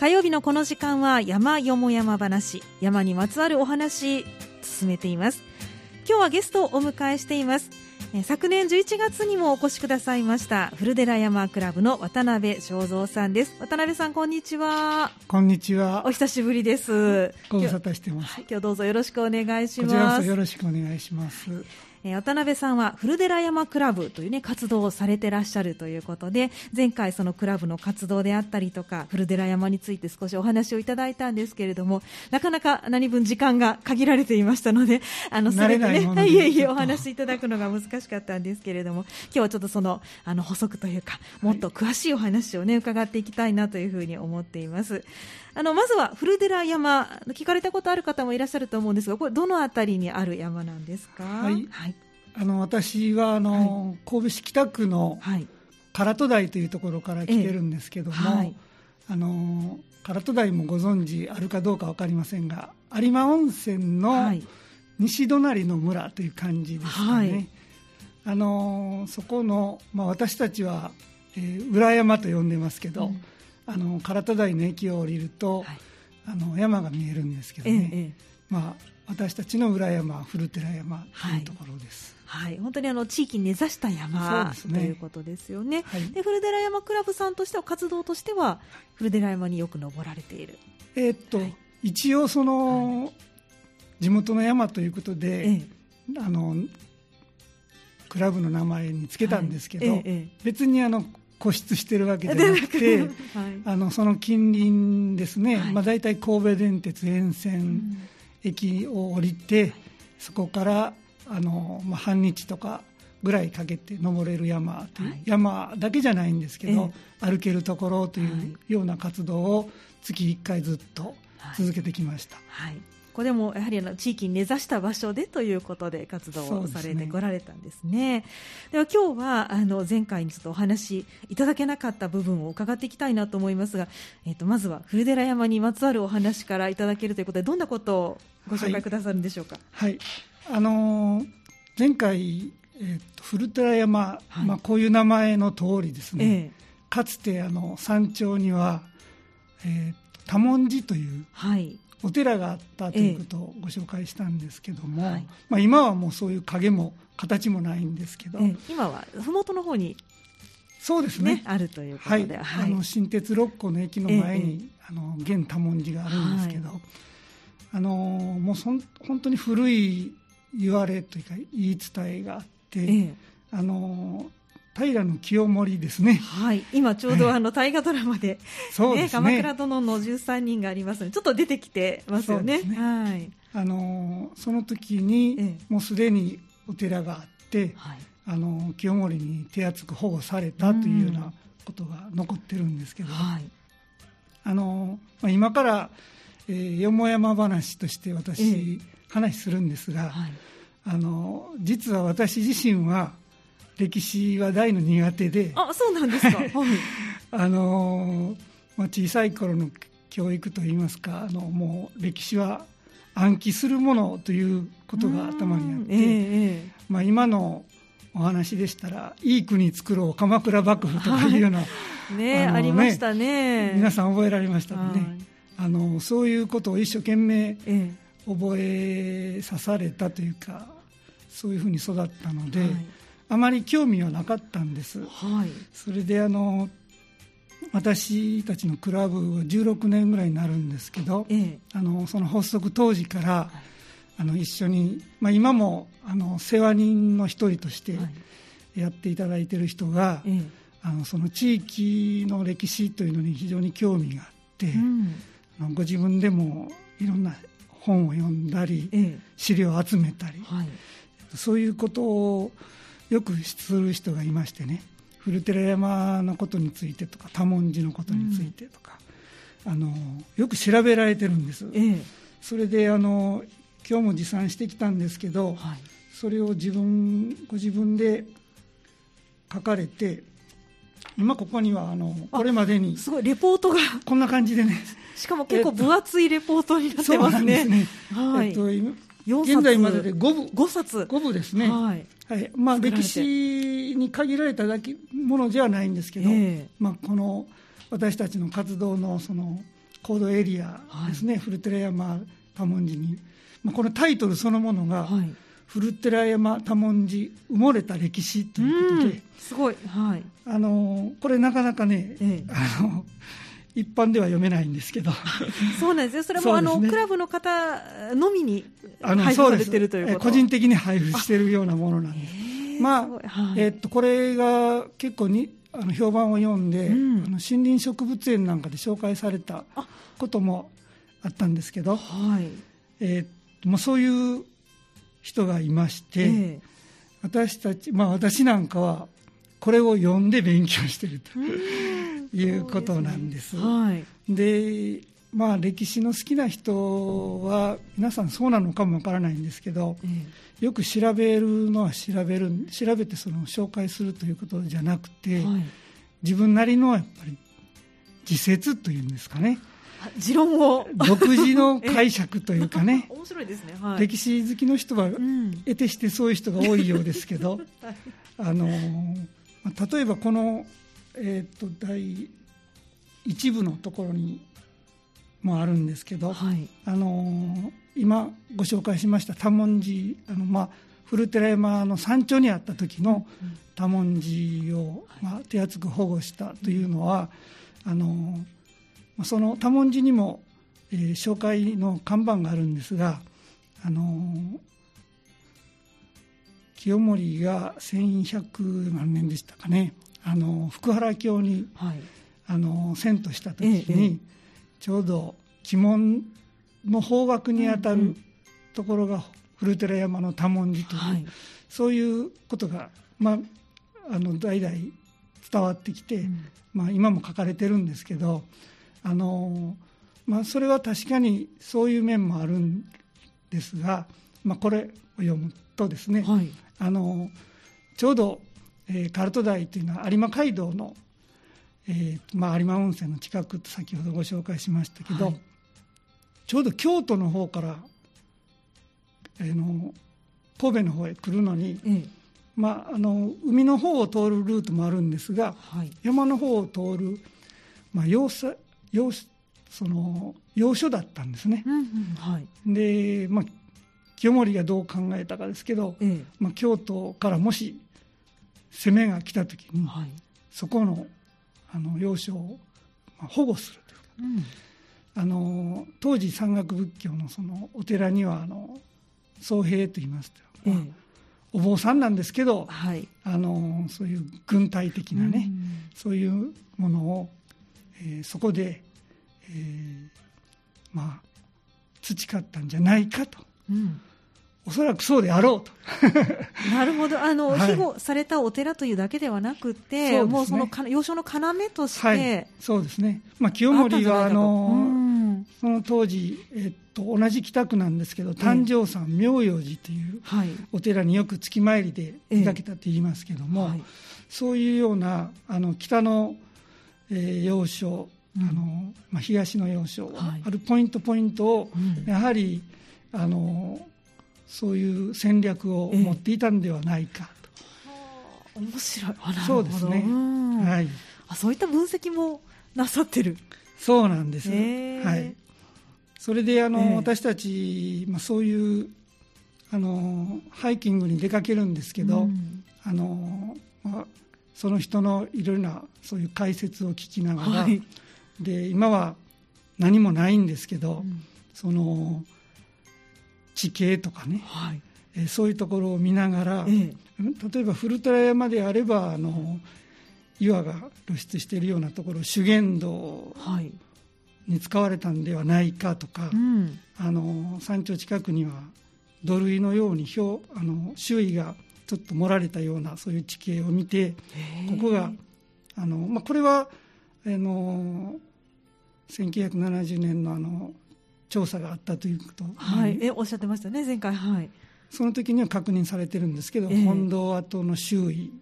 火曜日のこの時間は山よも山話山にまつわるお話進めています。今日はゲストをお迎えしています。昨年11月にもお越しくださいました古寺山クラブの渡辺正蔵さんです。渡辺さんこんにちは。こんにちは。お久しぶりです。ご無沙汰してます、はい、今日どうぞよろしくお願いします。こちらこそよろしくお願いしますえ渡辺さんは古寺山クラブという、ね、活動をされてらっしゃるということで前回、そのクラブの活動であったりとか古寺山について少しお話をいただいたんですけれどもなかなか何分時間が限られていましたのであのそれでねいえいえお話しいただくのが難しかったんですけれども今日はちょっとそのあの補足というかもっと詳しいお話を、ね、伺っていきたいなというふうに思っています。あのまずは古寺山聞かれたことある方もいらっしゃると思うんですがこれどの辺りにある山なんですか、はい、はい、あの私はあの、はい、神戸市北区の唐戸台というところから来てるんですけども、はい、あの唐戸台もご存知あるかどうか分かりませんが有馬温泉の西隣の村という感じですかね、あのそこの、まあ、私たちは、えー、裏山と呼んでますけど、うんあの唐戸台の駅を降りると、はい、あの山が見えるんですけどね、ええ、まあ、私たちの裏山古寺山というところです。はい、はい、本当にあの地域に根ざした山、ね、ということですよね、はい、で古寺山クラブさんとしては活動としては古寺山によく登られている、えー、っと、はい、一応その、地元の山ということで、ええ、あのクラブの名前につけたんですけど、え、別にあの固執してるわけじゃなくて、はい、あのその近隣ですね、はい。まあ、大体神戸電鉄沿線駅を降りて、そこからあの、まあ、半日とかぐらいかけて登れる山という、はい、山だけじゃないんですけど、えー、歩けるところというような活動を月1回ずっと続けてきました。はいこれもやはりあの地域に根ざした場所でということで活動をされてこられたんですね。では今日はあの前回にちょっとお話いただけなかった部分を伺っていきたいなと思いますが、えっ、ー、とまずは古寺山にまつわるお話からいただけるということでどんなことをご紹介くださるんでしょうか？はい、はい、あのー、前回、えーと、古寺山、はい、まあこういう名前の通りですね。えー、かつてあの山頂には、えー、多文字という、はい、お寺があったということをご紹介したんですけども、えはい、まあ、今はもうそういう影も形もないんですけど、え、今は麓の方にそうですね、ね、あるということで、はい、あの新鉄六甲の駅の前に、あの現多文字があるんですけど、あのもうそん本当に古い言われというか言い伝えがあって、あの平清盛ですね。はい、今ちょうどあの大河ドラマで、そうですね、鎌倉殿の13人がありますので、ちょっと出てきてますよね。ね。はい。あのその時に、もうすでにお寺があって、はい、あの清盛に手厚く保護されたというようなことが残ってるんですけど、はい、あのまあ、今から、えー、よもやま話として私、話するんですが、はい、あの実は私自身は歴史は大の苦手で。あそうなんですか、はい、あのまあ、小さい頃の教育といいますかあのもう歴史は暗記するものということが頭にあって、えー、まあ、今のお話でしたらいい国作ろう鎌倉幕府とかいうような、はい、ねありましたね。皆さん覚えられましたね、あのそういうことを一生懸命覚えさされたというかそういうふうに育ったので、はいあまり興味はなかったんです、はい、それであの私たちのクラブは16年ぐらいになるんですけど、ええ、あのその発足当時から、はい、あの一緒に、まあ、今もあの世話人の一人としてやっていただいている人が、え、あのその地域の歴史というのに非常に興味があって、うん、ご自分でもいろんな本を読んだり、資料を集めたり、はい、そういうことをよくする人がいましてね古寺山のことについてとか多文字のことについてとか、うん、あのよく調べられてるんです、ええ、それであの今日も持参してきたんですけど、はい、それを自分ご自分で書かれて今ここにはあのこれまでにすごいレポートが。こんな感じでね。しかも結構分厚いレポートになってますね。ね。はい、えっと、現在までで5部 ,5 冊。5部ですね、はいはい。まあ、歴史に限られただけものではないんですけど、えー、まあ、この私たちの活動のその高度エリアですね、はい、古寺山多文字に、まあ、このタイトルそのものが、はい、古寺山多文字埋もれた歴史ということで、すごい、はい、あのこれなかなかね、ええ、あの一般では読めないんですけど。そうなんですよ。それも、ね、あのクラブの方のみに配布されてるという個人的に配布しているようなものなんです。まあ、はい、えー、っとこれが結構にあの評判を読んで、うん、あの森林植物園なんかで紹介されたこともあったんですけど、はい。えー、まあ、そういう人がいまして、えー、私たち、まあ、私なんかはこれを読んで勉強しているということなんです。で、ね。はい、まあ、歴史の好きな人は皆さんそうなのかもわからないんですけど、えー、よく調べるのは調べる調べてその紹介するということじゃなくて、はい、自分なりのやっぱり自説というんですかね。持論を。独自の 解釈というかね。面白いですね、はい、歴史好きの人は、得てしてそういう人が多いようですけど、はい、あの例えばこの、えーと、第一部のところにもあるんですけど、はい、あの今ご紹介しました多文字あの、まあ、古寺山の山頂にあった時の多文字を、まあ、手厚く保護したというのはあのその多文字にも、えー、紹介の看板があるんですが、あの清盛が1100何年でしたかねあの福原京に、はい、あの遷都した時に、ええ、ちょうど鬼門の方角にあたるところが古寺山の多文字という、はい、そういうことが、まあ、あの代々伝わってきて、うん、まあ、今も書かれてるんですけどあの、まあ、それは確かにそういう面もあるんですが、まあ、これを読むとですね、はい、あのちょうど、えー、カルト台というのは有馬街道の、えーまあ、有馬温泉の近くと先ほどご紹介しましたけど、はい、ちょうど京都の方から、えー、の神戸の方へ来るのに、うん、まあ、あの海の方を通るルートもあるんですが、はい、山の方を通る、まあ、要塞要その要所だったんですね。うんうんはい、で、まあ、清盛がどう考えたかですけど、ええ、まあ、京都からもし攻めが来た時に、はい、そこのあの要所を保護するというか、うん、あの当時山岳仏教のそのお寺にはあの僧兵といいますと、まあ、え、お坊さんなんですけど、はい、あのそういう軍隊的なね、うん、そういうものをえー、そこで、えー、まあ培ったんじゃないかと、うん、おそらくそうであろうと。なるほど。あの、はい、庇護されたお寺というだけではなくて、ね、もうその要所の要として、はい、そうですね、まあ、清盛はあの、その当時、えっと、同じ北区なんですけど誕生山妙陽寺というお寺によく月参りで出かけたと言いますけども、はい、そういうようなあの北のえー、要所、あのまあ、東の要所、はい、あるポイントポイントを、やはりあのそういう戦略を持っていたんではないかと。えー、面白い。そうですね、はい、あそういった分析もなさってる。そうなんです、えー、はい、それであの、えー、私たち、まあ、そういうあのハイキングに出かけるんですけど、うん、あのまあ、その人のいろいろなそういう解説を聞きながら、はい、で今は何もないんですけど、うん、その地形とかね、はい、えそういうところを見ながら、ええ、例えば古寺山であればあの岩が露出しているようなところ修験道に使われたんではないかとか、はいうん、あの山頂近くには土塁のように表あの周囲がちょっと盛られたようなそういう地形を見てここがあの、まあ、これはあの1970年のあの調査があったということ、はい、えおっしゃってましたね前回。はい。その時には確認されてるんですけど、本堂跡の周囲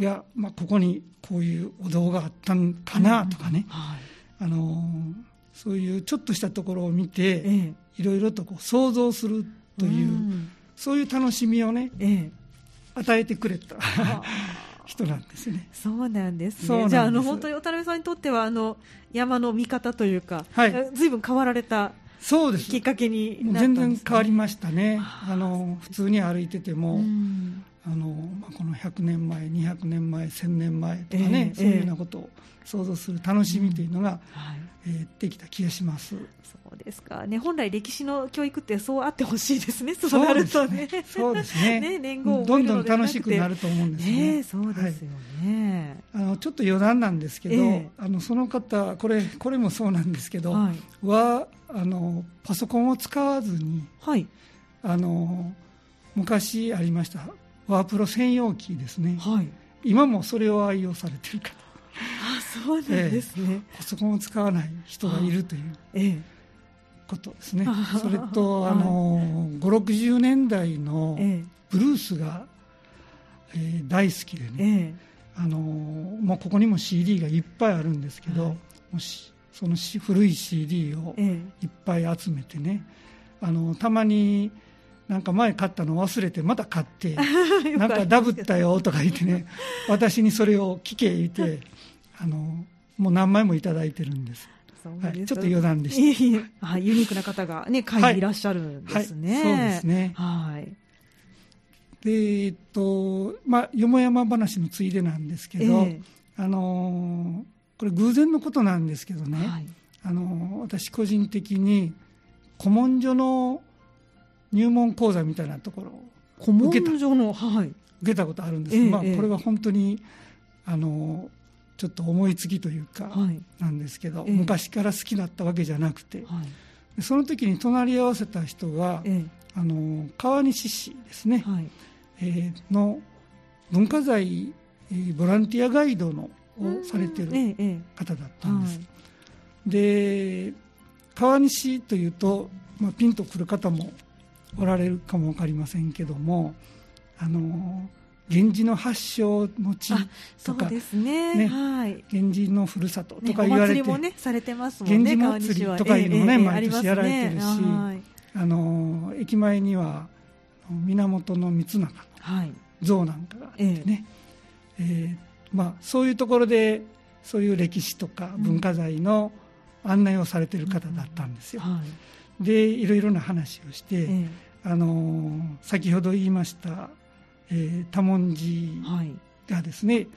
が、まあ、ここにこういうお堂があったんかなとかね、うん。はい、あのそういうちょっとしたところを見て、いろいろとこう想像するという、うん。そういう楽しみをね、ええ、与えてくれた人なんですね。そうなんですね。じゃあ、あの本当に渡辺さんにとってはあの山の見方というか、はい、ずいぶん変わられた。そうですきっかけに、ね、全然変わりましたね。あの普通に歩いてても、あのまあ、この100年前、200年前、1000年前とかね、えー、そういうようなことを想像する楽しみというのが、えー、はい。えー、できた気がします。そうですか。ね本来歴史の教育ってそうあってほしいですねそうなるとね。そうですね。ね年号どんどん楽しくなると思うんですね、ね、そうですよね、はい、あのちょっと余談なんですけど、えー、あのその方これこれもそうなんですけど、はい、はあのパソコンを使わずに、はい、あの昔ありましたワープロ専用機ですね、はい、今もそれを愛用されてる方。あそうなんですね、えー、パソコンを使わない人がいるという、えー、ことですね、それとあの560年代のブルースが、えー、大好きでね、あのもうここにも CD がいっぱいあるんですけど、はい、もしその古い CD をいっぱい集めてね、あのたまになんか前買ったの忘れてまた買って なんかダブったよとか言ってね私にそれを聞け言って あのもう何枚もいただいてるんですはい、ちょっと余談でした。はい、ユニークな方がね、会にいらっしゃるんですね。はい、そうですね。はい。で、えっと、まあ、よもやま話のついでなんですけど、えー、あのこれ偶然のことなんですけどね、はい、あの私個人的に古文書の入門講座みたいなところを古文書の、はい、受けたことあるんです、えー、まあ、これは本当にあのちょっと思いつきというか、なんですけど、ええ、昔から好きだったわけじゃなくて、はい、その時に隣り合わせた人が、え、あの川西市ですね、はい、えー、の文化財、えー、ボランティアガイドのをされてる方だったんです。はい、で川西というと、まあ、ピンとくる方もおられるかも分かりませんけどもあの源氏の発祥の地とか、ですね、ね、はい、源氏のふるさととか言われて、ね、もね、されてますもんね、源氏祭りとかいうのもね、えー、毎年やられてるし、ね、あの駅前には源光長の像なんかがあってね、えー、えー、まあ、そういうところでそういう歴史とか文化財の案内をされてる方だったんですよ。うんはい、でいろいろな話をして、えー、あの先ほど言いましたえー、多文字がですね、はい、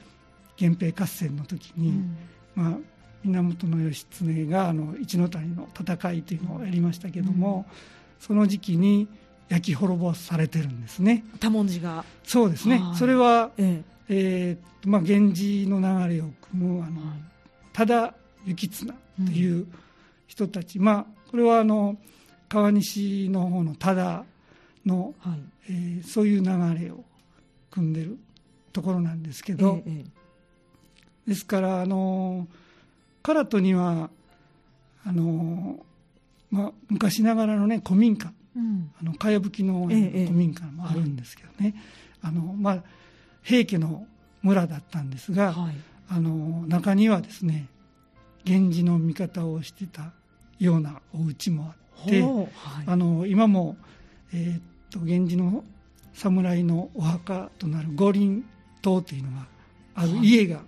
源平合戦の時に、うん、まあ、源義経があの一ノ谷の戦いというのをやりましたけども、うん、その時期に焼き滅ぼされてるんですね。多文字が。そうですね。それは、ええ。えー、まあ、源氏の流れを組むあの、はい、多田幸綱という人たち、うん、まあこれはあの川西の方の多田の、はい、えー、そういう流れを組んでるところなんですけど、ええ、ですからあの唐戸にはあの、まあ、昔ながらのね古民家、うん、あのかやぶきの古民家もあるんですけどね、あのまあ、平家の村だったんですが、はい、あの中にはですね源氏の味方をしてたようなお家もあって、はい、あの今も、えー、源氏の侍のお墓となる五輪塔というのがある家が、はい、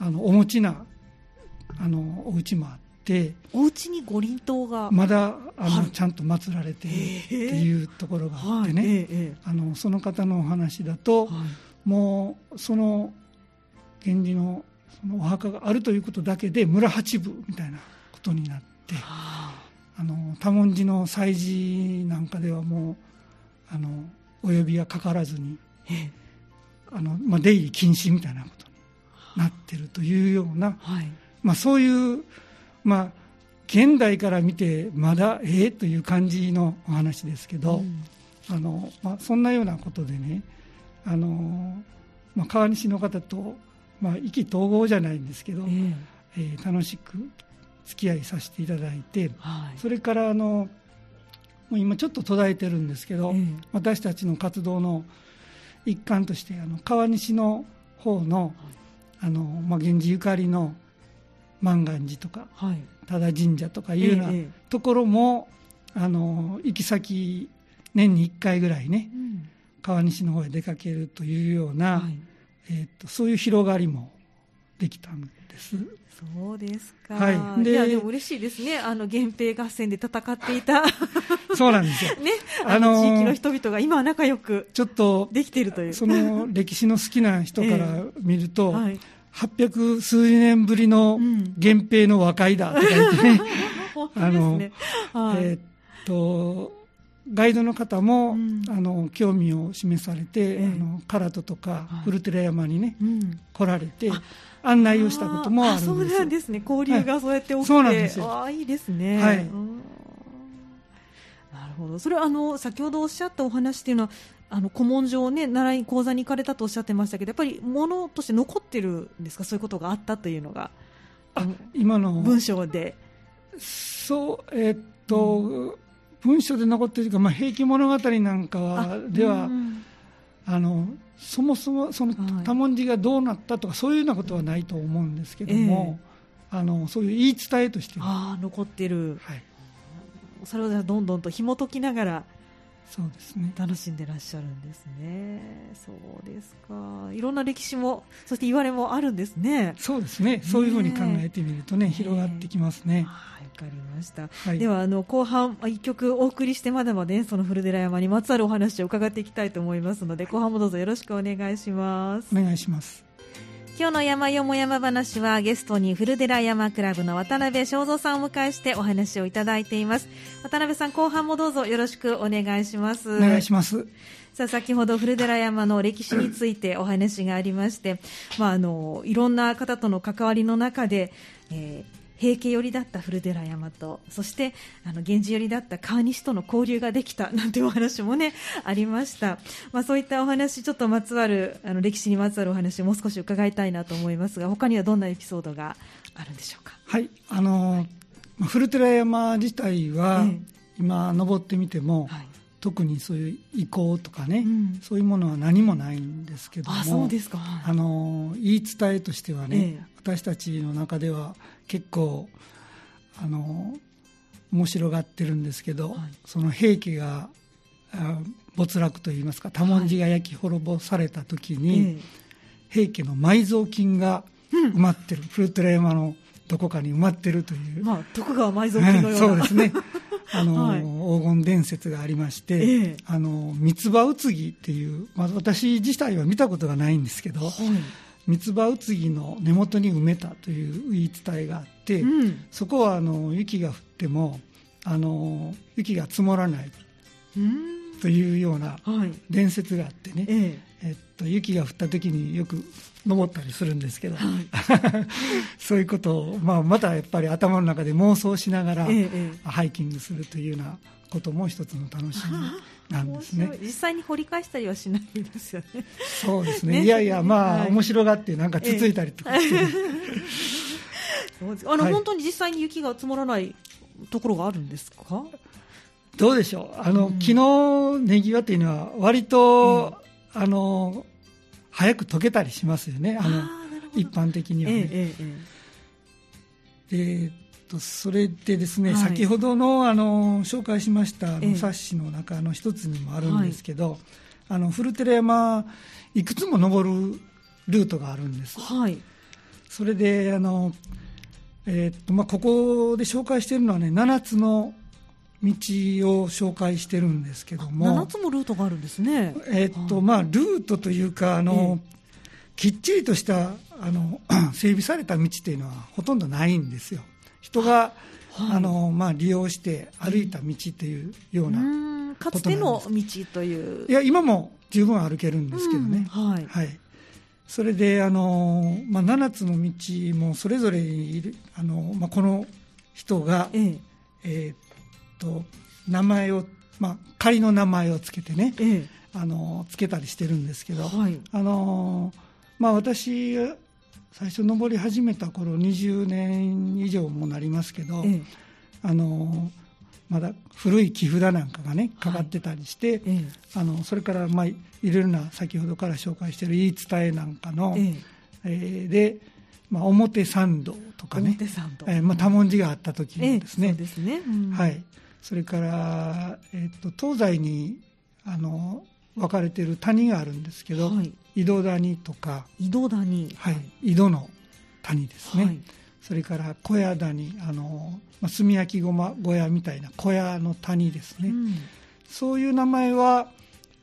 あのお持ちなあのお家もあってお家に五輪塔がまだあのちゃんと祀られているっていうところがあってね、あのその方のお話だと、はい、もうその源氏のそのお墓があるということだけで村八部みたいなことになって、はあ、あの多文字の祭事なんかではもうあのお呼びがかからずに、あのまあ、出入り禁止みたいなことになってるというような、はい、まあ、そういう、まあ、現代から見てまだええという感じのお話ですけど、うん、あのまあ、そんなようなことでねあの、まあ、川西の方と、まあ、意気投合じゃないんですけど、えー、えー、楽しく付き合いさせていただいて、はい、それからあのもう今ちょっと途絶えてるんですけど、私たちの活動の一環としてあの川西の方のあの、まあ、源氏ゆかりの万願寺とか、はい、多田神社とかいうようなところも、あの行き先年に1回ぐらいね、うん、川西の方へ出かけるというような、はい、えーと、そういう広がりもできたんです。そうですか。はい。で、いやでも嬉しいですね。あの源平合戦で戦っていた。そうなんですよ。ね、あの地域の人々が今は仲良くちょっとできているという。その歴史の好きな人から見ると、えーはい、800数年ぶりの源平の和解だとか言って ね。あの、はい、えー、っと。ガイドの方も、うん、あの興味を示されて、えー、あの唐戸とか古寺山にね、うん、来られて案内をしたこともあるんです。そうなんですね。交流がそうやって起きて、はい、そうなんですよ。あいいですね、はい、なるほど。それはあの先ほどおっしゃったお話っていうのはあの古文書をね習い講座に行かれたとおっしゃってましたけどやっぱりものとして残ってるんですか？そういうことがあったというのが。あ今の。文章で。そうえー、っと、うん文書で残っているか、まあ、平家物語なんかはでは、あのそもそもその多文字がどうなったとか、そういうようなことはないと思うんですけども、えー、あのそういう言い伝えとしては。残ってる、はい、それをどんどんと紐解きながらそうですね。楽しんでらっしゃるんですね。そうですか。いろんな歴史もそして言われもあるんですね。そうですね。そういうふうに考えてみるとね、広がってきますね。わかりました、はい、ではあの後半一曲お送りしてまだまだ、ね、その古寺山にまつわるお話を伺っていきたいと思いますので後半もどうぞよろしくお願いします。お願いします今日の山よも山話はゲストに古寺山クラブの渡辺正蔵さんをお迎えしてお話をいただいています。渡辺さん後半もどうぞよろしくお願いします。お願いします。さあ先ほど古寺山の歴史についてお話がありまして、まあ、あのいろんな方との関わりの中で、えー平家寄りだった古寺山とそしてあの源氏寄りだった川西との交流ができた なんていうお話もねありました、まあ、そういったお話ちょっとまつわるあの歴史にまつわるお話をもう少し伺いたいなと思いますが他にはどんなエピソードがあるんでしょうか？はい。あの古寺山自体は、ええ、今登ってみても、はい。特にそういう意向とかね、うん、そういうものは何もないんですけどもあそうですか、あの言い伝えとしてはね、ええ、私たちの中では結構あの面白がってるんですけど、はい、その平家が没落といいますか多文字が焼き滅ぼされた時に、はい、平家の埋蔵金が埋まってる、うん、古寺山のどこかに埋まってるという、まあ、徳川埋蔵金のような。そうですね。あの、はい、黄金伝説がありまして、ええ、あの三つ葉うつぎっていう、まあ、私自体は見たことがないんですけど、はい、三つ葉うつぎの根元に埋めたという言い伝えがあって、うん、そこはあの雪が降ってもあの雪が積もらないというような伝説があってね、ええ。っと、雪が降った時によく登ったりするんですけど、はい、そういうことを、まあ、またやっぱり頭の中で妄想しながら、ハイキングするというようなことも一つの楽しみなんですね。実際に掘り返したりはしないですよね。そうですね。ね、いやいやまあ、はい、面白がってなんかつついたりとか。ええ、あの、はい、本当に実際に雪が積もらないところがあるんですか？どうでしょう。あの、うん、昨日ねぎわっていうのは割と、うん、あの早く溶けたりしますよね。あの一般的にはね、えええー、とそれでですね、はい、先ほどのあの紹介しましたの冊子の中の一つにもあるんですけど、はい、あの古寺山いくつも登るルートがあるんです、はい、それであの、えー、っとまあ、ここで紹介しているのはね7つの道を紹介してるんですけども。7つもルートがあるんですね、えー、っとまあ、ルートというかあの、えー、きっちりとしたあの 整備された道っていうのはほとんどないんですよ人が、はい、あのまあ、利用して歩いた道というようなかつての道という。いや今も十分歩けるんですけどね、はい、はい、それであの、まあ、7つの道もそれぞれいるあの、まあ、この人が、ええ。えー、っと名前を、まあ、仮の名前をつけてね、ええ、あのつけたりしてるんですけど、はい、あのまあ、私最初登り始めた頃20年以上もなりますけど、ええ、あのまだ古い木札なんかがねかかってたりして、はいえ、あのそれから、まあ、いろいろな先ほどから紹介している言い伝えなんかの、ええ。ー、で、まあ、表参道とかねえーまあ、多文字があった時ですね,、ですね。はい、それから、えーと、東西にあの分かれている谷があるんですけど、はい、井戸谷とか。井戸谷、はい、井戸の谷ですね、はい、それから小屋谷あの、まあ、炭焼きごま小屋みたいな小屋の谷ですね、うん、そういう名前は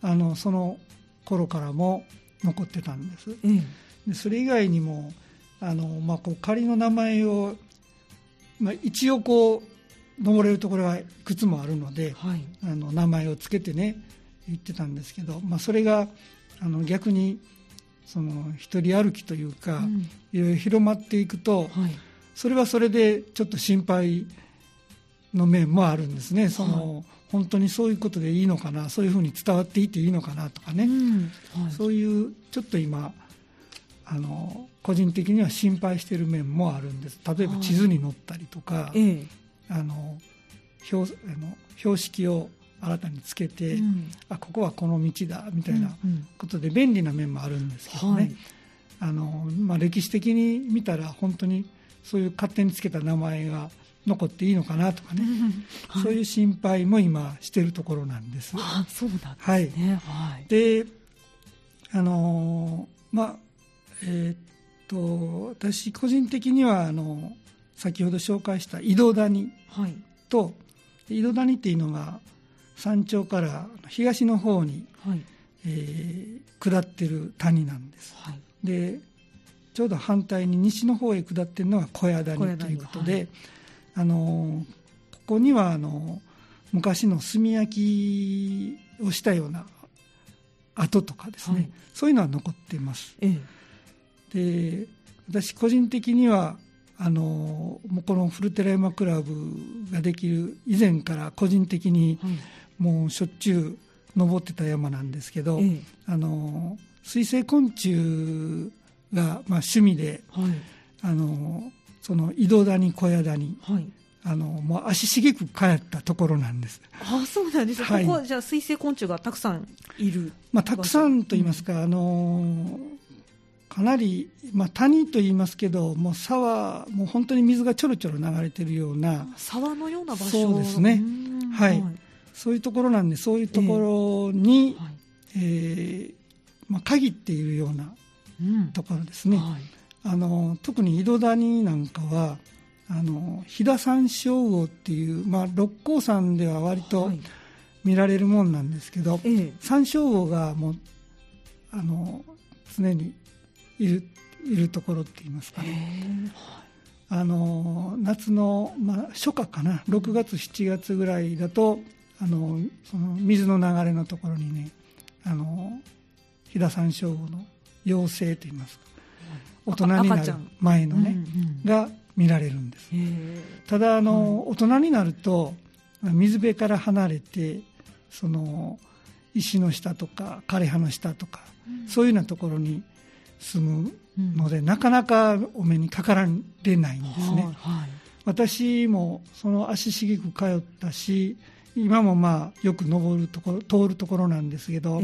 あのその頃からも残ってたんです、うん、でそれ以外にもあの、まあ、こう仮の名前を、まあ、一応こう登れるところがいくつもあるので、はい、あの名前をつけてね言ってたんですけど、まあ、それがあの逆にその一人歩きというか、うん、いろいろ広まっていくと、はい、それはそれでちょっと心配の面もあるんですね。その、はい、本当にそういうことでいいのかなそういうふうに伝わっていっていいのかなとかね、うん。はい、そういうちょっと今あの個人的には心配している面もあるんです。例えば地図に載ったりとか、あの標あの標識を新たにつけて、うん、あここはこの道だみたいなことで便利な面もあるんですけどね、あのまあ、歴史的に見たら本当にそういう勝手につけた名前が残っていいのかなとかね、はい、そういう心配も今しているところなんです。あそうなんですね、はい、であのまあえー、っと私個人的にはあの先ほど紹介した井戸谷と、はい、井戸谷っていうのが山頂から東の方に、はい、えー、下ってる谷なんです、はい、でちょうど反対に西の方へ下ってるのが小屋谷ということで、はい、あのここにはあの昔の炭焼きをしたような跡とかですね、はい、そういうのは残っています、ええ、で私個人的にはあのこのフルテラ山クラブができる以前から個人的に、もうしょっちゅう登ってた山なんですけど、ええ、あの水生昆虫が、まあ、趣味で、はい、あのその井戸谷小屋谷、はい、あのもう足しげく帰ったところなんです。あそうなんです、はい、ここじゃあ水生昆虫がたくさんいる、まあ、たくさんと言いますか、うん、あのかなり、まあ、谷と言いますけどもう沢もう本当に水がちょろちょろ流れてるような沢のような場所。そうですね。はい、はいそういうところなんでそういうところに、えーはい、えー、まあ、限っているようなところですね、うんはい、あの特に井戸谷なんかはあの飛騨山椒魚っていう、まあ、六甲山では割と見られるもんなんですけど、はい、山椒魚がもうあの常にいるいるところって言いますかね。あの夏の、まあ、初夏かな。6月7月ぐらいだとあのその水の流れのところにねあの飛騨山椒魚の妖精といいますか大人になる前のね、が見られるんです。ただあの、はい、大人になると水辺から離れてその石の下とか枯葉の下とか、うん、そういうようなところに住むので、うん、なかなかお目にかかられないんですね、はい、私もその足しげく通ったし今もまあよく登るところ通るところなんですけど、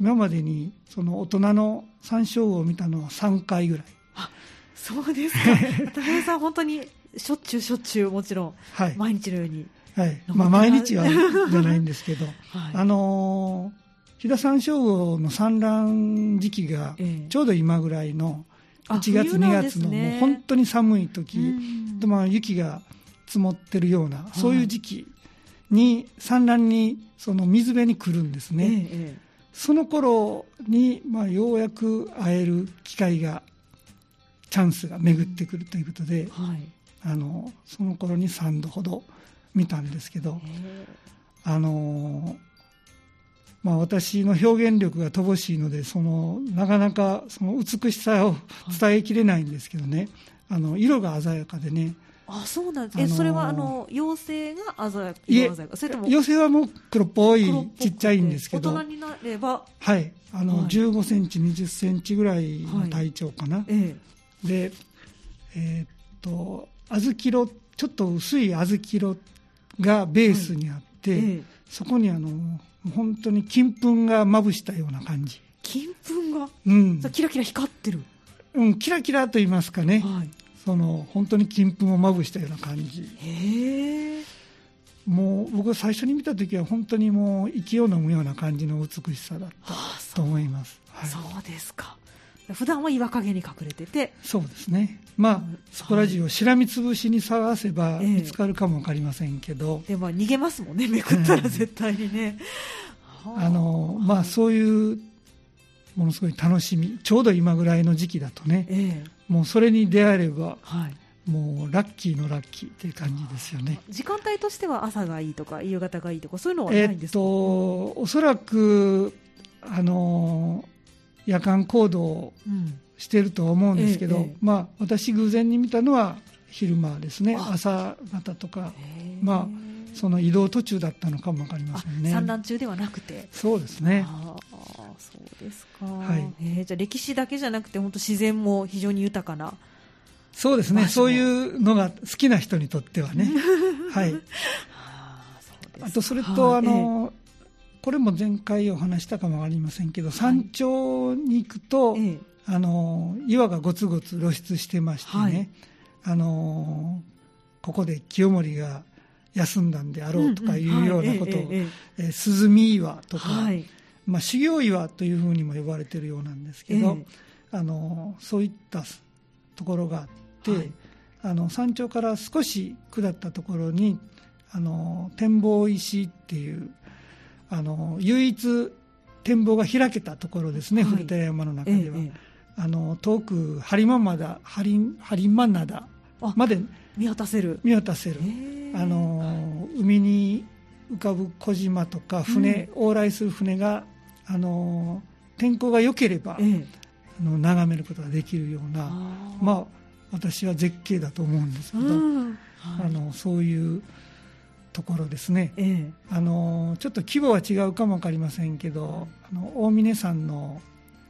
今までにその大人の山椒魚を見たのは3回ぐらい。あそうですか。渡辺さん、本当にしょっちゅうしょっちゅうもちろん、はい、毎日のように。はい。まあ、毎日はじゃないんですけど、はい、あの飛騨山椒魚の産卵時期がちょうど今ぐらいの1月、2月のもう本当に寒い時、とまあ雪が積もってるような、そういう時期に産卵にその水辺に来るんですね、ええ、その頃にまに、あ、ようやく会える機会がチャンスが巡ってくるということで、はい、あのその頃に3度ほど見たんですけど、あのまあ、私の表現力が乏しいのでそのなかなかその美しさを伝えきれないんですけどね、あの色が鮮やかでねあそうなんです、えそれはあの妖精が鮮やかいえそれとも妖精はもう黒っぽいちっちゃいんですけど。大人になれば。はい。あの、はい、15センチ20センチぐらいの体長かな、はい、ええ、でえー、っと小豆色ちょっと薄い小豆色がベースにあって、はいええ、そこにあの本当に金粉がまぶしたような感じ。金粉が、うん、キラキラ光ってる。うんキラキラと言いますかね、はいその本当に金粉をまぶしたような感じ。へもう僕が最初に見た時は本当にもう息を飲むような感じの美しさだったと思います、はい、そうですか。普段は岩陰に隠れてて。そうですね。まあ、そこら中をしらみつぶしに探せば見つかるかも分かりませんけど、ええ、でも逃げますもんね。めくったら絶対にね、あのまあそういうものすごい楽しみ。ちょうど今ぐらいの時期だとね、ええ、もうそれに出会えれば、はい、もうラッキーのラッキーっていう感じですよね。時間帯としては朝がいいとか夕方がいいとかそういうのはないんですか、えっとおそらくあの夜間行動してると思うんですけど、うん。ええ、まあ、私偶然に見たのは昼間ですね。朝方とか、まあ、その移動途中だったのかも分かりませんね。産卵中ではなくて。そうですね。あそうですか、はい。えー、じゃあ歴史だけじゃなくて本当自然も非常に豊かな。そうですね。そういうのが好きな人にとってはね。はい。あとそれと、あの、これも前回お話したかもありませんけど、山頂に行くと、あの岩がごつごつ露出してましてね、あのここで清盛が休んだんであろうとかいうようなことを、え涼み岩とか、はい、まあ、修行岩というふうにも呼ばれているようなんですけど、えー、あのそういったところがあって、はい、あの山頂から少し下ったところにあの展望石っていうあの唯一展望が開けたところですね、はい、古田山の中では。えー、あの遠く播磨灘播磨灘まで見渡せる。見渡せる、あの海に浮かぶ小島とか船、うん、往来する船があの天候が良ければ、ええ、あの眺めることができるようなまあ私は絶景だと思うんですけど、うん。はい、あのそういうところですね、え、あのちょっと規模は違うかも分かりませんけど、あの大峰山の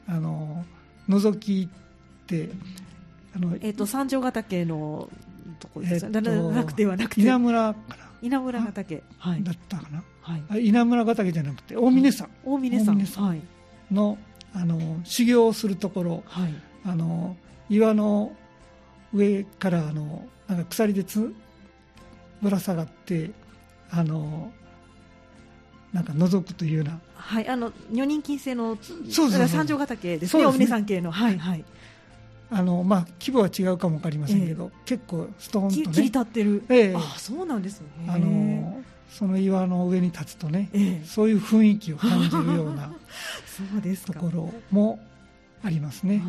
あの覗きってあの、えーと、三条ヶ岳のところです、えー、なくてはなくて。稲村かな稲村ヶ岳、はい、だったかな、はい、稲村ヶ岳じゃなくて大峰山、大峰山。の,、あの修行をするところ、はい、あの岩の上からあのなんか鎖でつぶら下がってあのなんか覗くというような、はい、あの女人禁制のそうそう三条ヶ岳ですね、大峰山系の、はいはい、あのまあ、規模は違うかも分かりませんけど、えー、結構ストーンと、ね、切り立ってる、えー、あそうなんですね。あのその岩の上に立つとね、えー、そういう雰囲気を感じるような そうですところもありますね。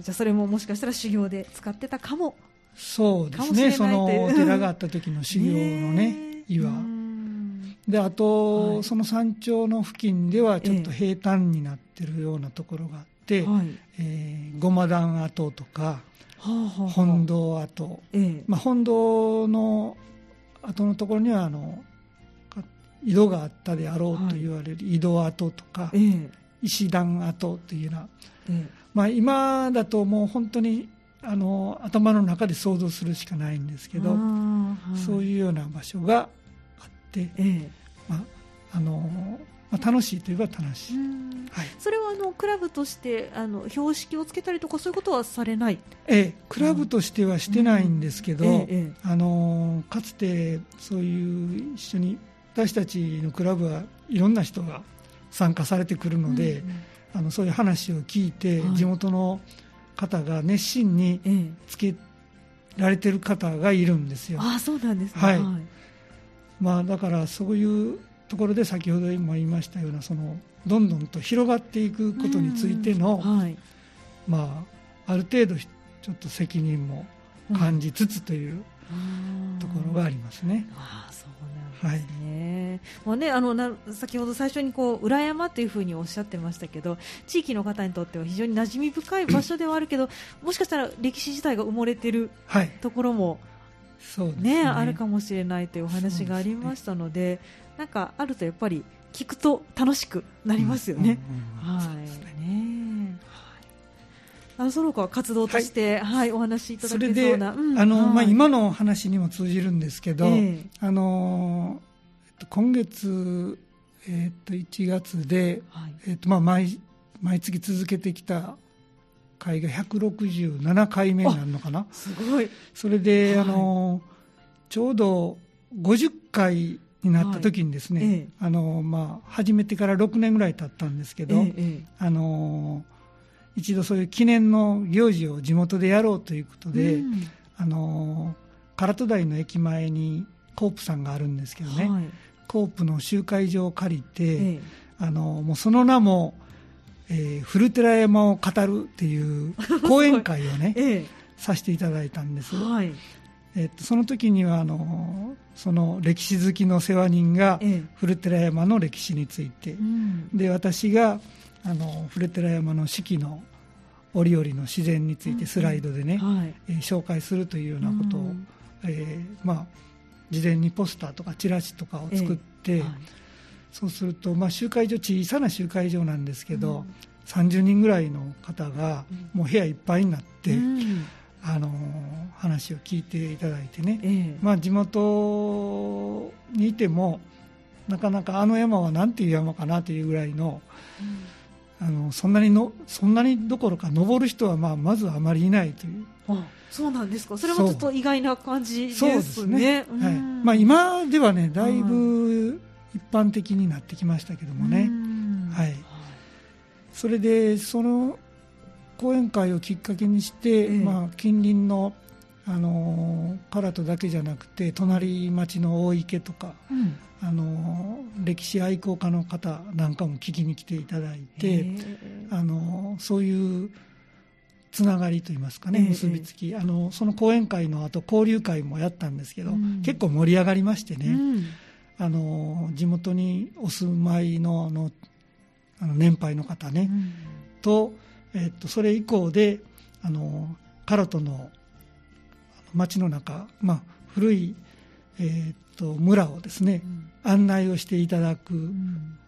じゃあそれももしかしたら修行で使ってたかも。そうですね。そのお寺があった時の修行のね 岩。であと、はい、その山頂の付近ではちょっと平坦になってるようなところがあって、はい、えー、ごま団跡とか、はあはあ、本堂跡、ええ、まあ、本堂の跡のところにはあの井戸があったであろうと言われる井戸跡とか、え、石段跡というような、まあ、今だともう本当にあの頭の中で想像するしかないんですけど、はい、そういうような場所があって、まああのまあ、楽しいといえば楽しい、はい、それはあのクラブとしてあの標識をつけたりとかそういうことはされない、ええ、クラブとしてはしてないんですけど、ええ、あのかつてそういう一緒に私たちのクラブはいろんな人が参加されてくるので、うんうん、あのそういう話を聞いて、はい、地元の方が熱心につけられてる方がいるんですよ。あそうなんです、ね、はい、まあ、だからそういうところで先ほども言いましたようなそのどんどんと広がっていくことについての、はい、まあ、ある程度ちょっと責任も感じつつというところがありますね。あそうなんですね。はい、まあねあのな先ほど最初にこう裏山というふうにおっしゃってましたけど、地域の方にとっては非常に馴染み深い場所ではあるけど、もしかしたら歴史自体が埋もれているところも、はいそうね、ね、あるかもしれないというお話がありましたので、なんかあるとやっぱり聞くと楽しくなりますよね。はいね。あその子は活動として、はい、はい、お話しいただけそうな。あの、はい、まあ今の話にも通じるんですけど、えー、あの今月えっ、と1月で、はい、えっ、とまあ毎毎月続けてきた会が167回目になるのかな。すごい。それで、あのちょうど50回になった時にですね、はい。ええ、あのまあ、始めてから6年ぐらい経ったんですけど、え、あの一度そういう記念の行事を地元でやろうということで、うん、あの唐戸台の駅前にコープさんがあるんですけどね、はい、コープの集会場を借りて、あのもうその名も、えー、古寺山を語るっていう 講演会をね、させていただいたんです。はい。えっと、その時にはあのその歴史好きの世話人が古寺山の歴史について、うん、で私があの古寺山の四季の折々の自然についてスライドでね、うん。はい、えー、紹介するというようなことを、うん、えー、まあ、事前にポスターとかチラシとかを作って、えーはい、そうすると、まあ、集会所小さな集会場なんですけど、うん、30人ぐらいの方がもう部屋いっぱいになって。うん。あの話を聞いていただいてね、ええ、まあ、地元にいてもなかなかあの山はなんていう山かなというぐらいのうん、あのそんなにのそんなにどころか登る人はまあまずあまりいないという。あそうなんですか。それはちょっと意外な感じですね。すね、はい。まあ、今ではねだいぶ一般的になってきましたけどもね、はい、それでその講演会をきっかけにして、えまあ、近隣のあの唐戸だけじゃなくて隣町の大池とか、うん、あの歴史愛好家の方なんかも聞きに来ていただいてあのそういうつながりといいますかね、結びつき。あのその講演会の後交流会もやったんですけど、うん、結構盛り上がりましてね、うん、あの地元にお住まいのあのあの年配の方ね、とえっと、それ以降であのカラトの町の中、まあ、古い、えっと村をですね、うん、案内をしていただく、うん、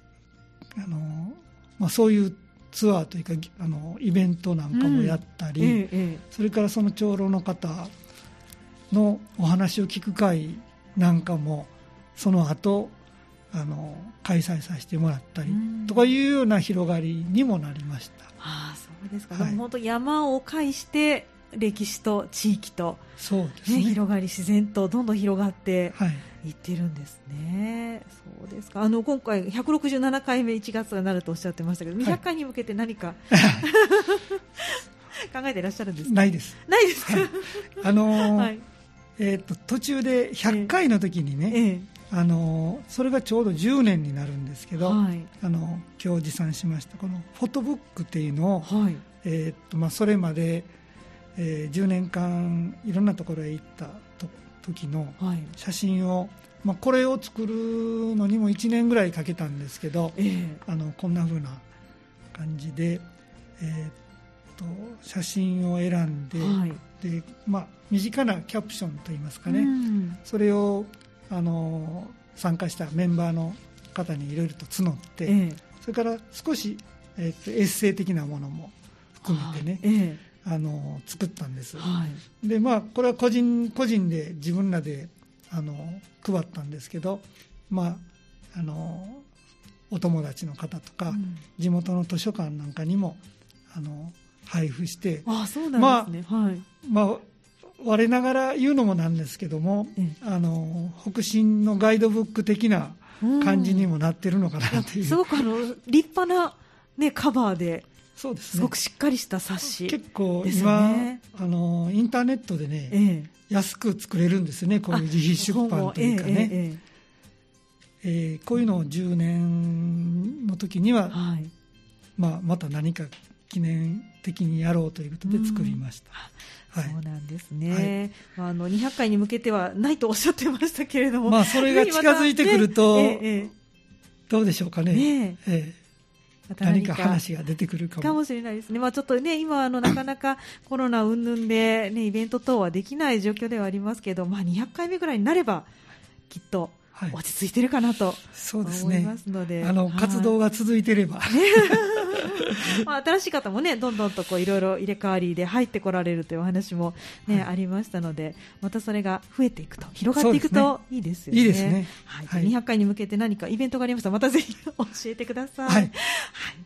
あのまあ、そういうツアーというかあのイベントなんかもやったり、それからその長老の方のお話を聞く会なんかもその後あの開催させてもらったりとかいうような広がりにもなりました。あそうですか、はい、本当山を介して歴史と地域と、そうですね、ね、広がり自然とどんどん広がってい。ってるんですね、はい、そうですか。あの今回167回目1月がなるとおっしゃってましたけど、200回に向けて何か 考えていらっしゃるんですか？ないです。ないですか、はい、あのー、えー、と途中で100回の時にね、えーえ。ーあのそれがちょうど10年になるんですけど、はい、あの今日持参しましたこのフォトブックっていうのを、はい、えー、っとまあ、それまで、えー、10年間いろんなところへ行ったと時の写真を、はい、まあ、これを作るのにも1年ぐらいかけたんですけど、えー、あのこんなふうな感じで、えー、っと写真を選んで,、でまあ、身近なキャプションといいますかね、うん、それをあの参加したメンバーの方にいろいろと募って、ええ、それから少し、えー、とエッセイ的なものも含めてね、え、あの作ったんです、はい、でまあこれは個人個人で自分らであの配ったんですけどまああのお友達の方とか、うん、地元の図書館なんかにもあの配布してあそうなんですね、まあ、はい。まあ我ながら言うのもなんですけども、あの北進のガイドブック的な感じにもなってるのかなという、すごくあの立派な、ね、カバーでそうです、ね、すごくしっかりした冊子、結構今、ね、あのインターネットでね、ええ、安く作れるんですよねこういう自費出版というかね、ええー、こういうのを10年の時には、はい、まあ、また何か記念的にやろうということで作りました。そうなんですね、はい、あの200回に向けてはないとおっしゃってましたけれども、まあ、それが近づいてくると、ねええ、どうでしょうかね。ねええ何か話が出てくるかも。かもしれないですね、まあ、ちょっとね、今あの、なかなか コロナ云々で、ね、イベント等はできない状況ではありますけど、まあ、200回目ぐらいになれば、きっと落ち着いてるかなと思いますので、あの、活動が続いてれば。まあ、新しい方もね、どんどんとこういろいろ入れ替わりで入ってこられるというお話もね、はい、ありましたので、またそれが増えていくと、広がっていくといいですよね。いいですね。はい。はい、200回に向けて何かイベントがありましたら、またぜひ教えてください。はい。はい、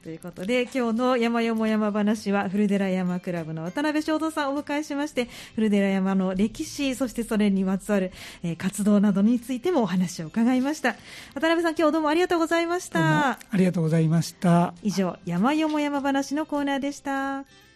ということで、今日の山よも山話は、古寺山クラブの渡辺正道さんをお迎えしまして、古寺山の歴史、そしてそれにまつわる、えー、活動などについてもお話話を伺いました。渡辺さん今日どうもありがとうございました。ありがとうございました。以上山よも山話のコーナーでした